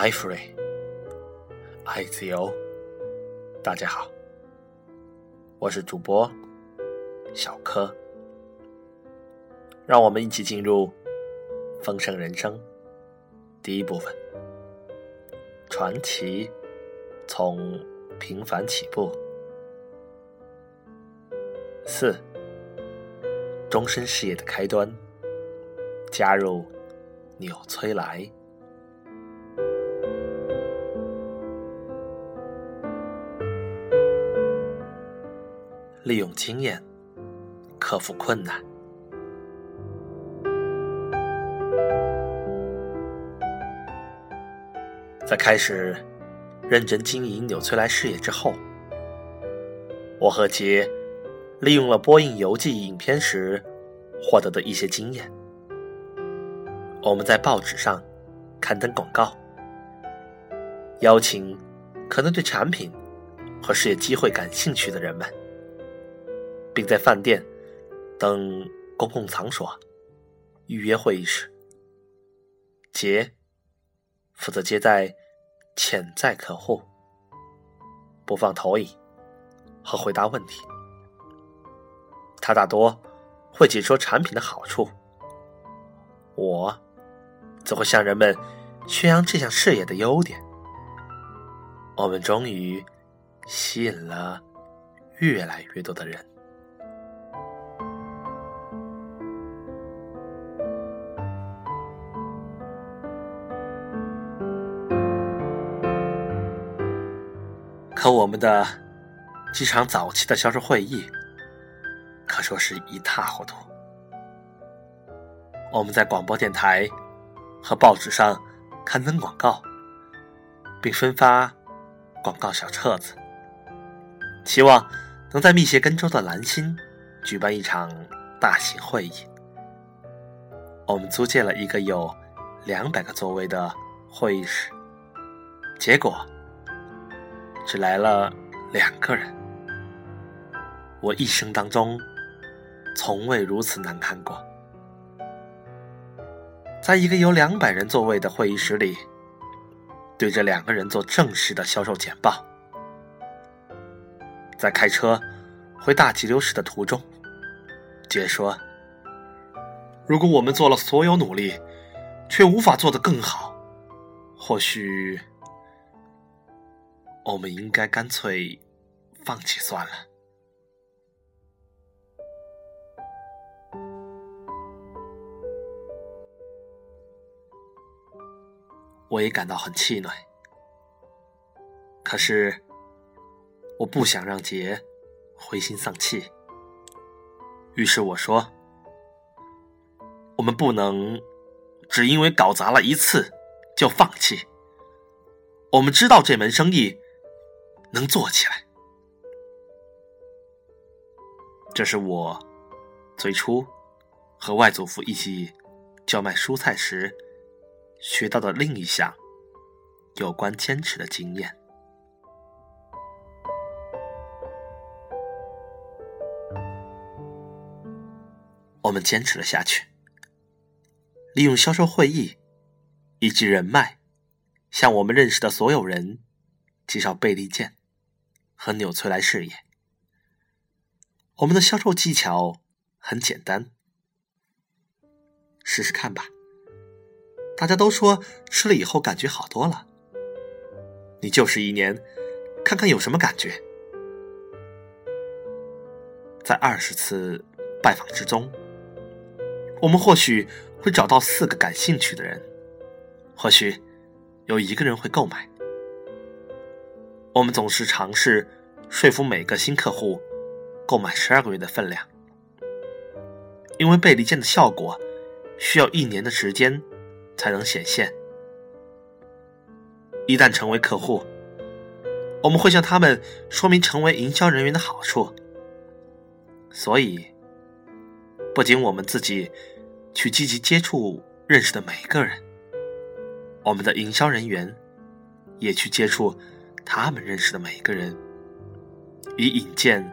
，I free，爱自由。大家好，我是主播小柯，让我们一起进入丰盛人生第一部分。传奇从平凡起步。四，终身事业的开端。加入纽崔莱，利用经验克服困难。在开始认真经营纽崔莱事业之后，我和杰利用了播映游记影片时获得的一些经验。我们在报纸上刊登广告，邀请可能对产品和事业机会感兴趣的人们，并在饭店等公共场所预约会议室。杰负责接待潜在客户，播放投影和回答问题。他大多会解说产品的好处。我。则会向人们宣扬这项事业的优点。我们终于吸引了越来越多的人。可我们的几场早期的销售会议，可说是一塌糊涂。我们在广播电台。和报纸上刊登广告，并分发广告小册子，期望能在密歇根州的兰辛举办一场大型会议。我们租借了一个有两百个座位的会议室，结果只来了两个人。我一生当中从未如此难堪过。在一个有两百人座位的会议室里，对着两个人做正式的销售简报。在开车回大急流市的途中，杰说：“如果我们做了所有努力，却无法做得更好，或许我们应该干脆放弃算了。”我也感到很气馁，可是我不想让杰灰心丧气。于是我说：“我们不能只因为搞砸了一次就放弃。我们知道这门生意能做起来。”这是我最初和外祖父一起叫卖蔬菜时。学到的另一项有关坚持的经验，我们坚持了下去，利用销售会议以及人脉，向我们认识的所有人介绍贝利健和纽崔莱事业。我们的销售技巧很简单，试试看吧。大家都说吃了以后感觉好多了，你就是一年，看看有什么感觉。在二十次拜访之中，我们或许会找到四个感兴趣的人，或许有一个人会购买。我们总是尝试说服每个新客户购买十二个月的分量，因为贝利健的效果需要一年的时间。才能显现。一旦成为客户，我们会向他们说明成为营销人员的好处。所以，不仅我们自己去积极接触认识的每个人，我们的营销人员也去接触他们认识的每一个人，以引荐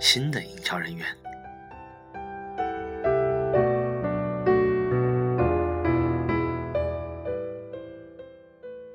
新的营销人员。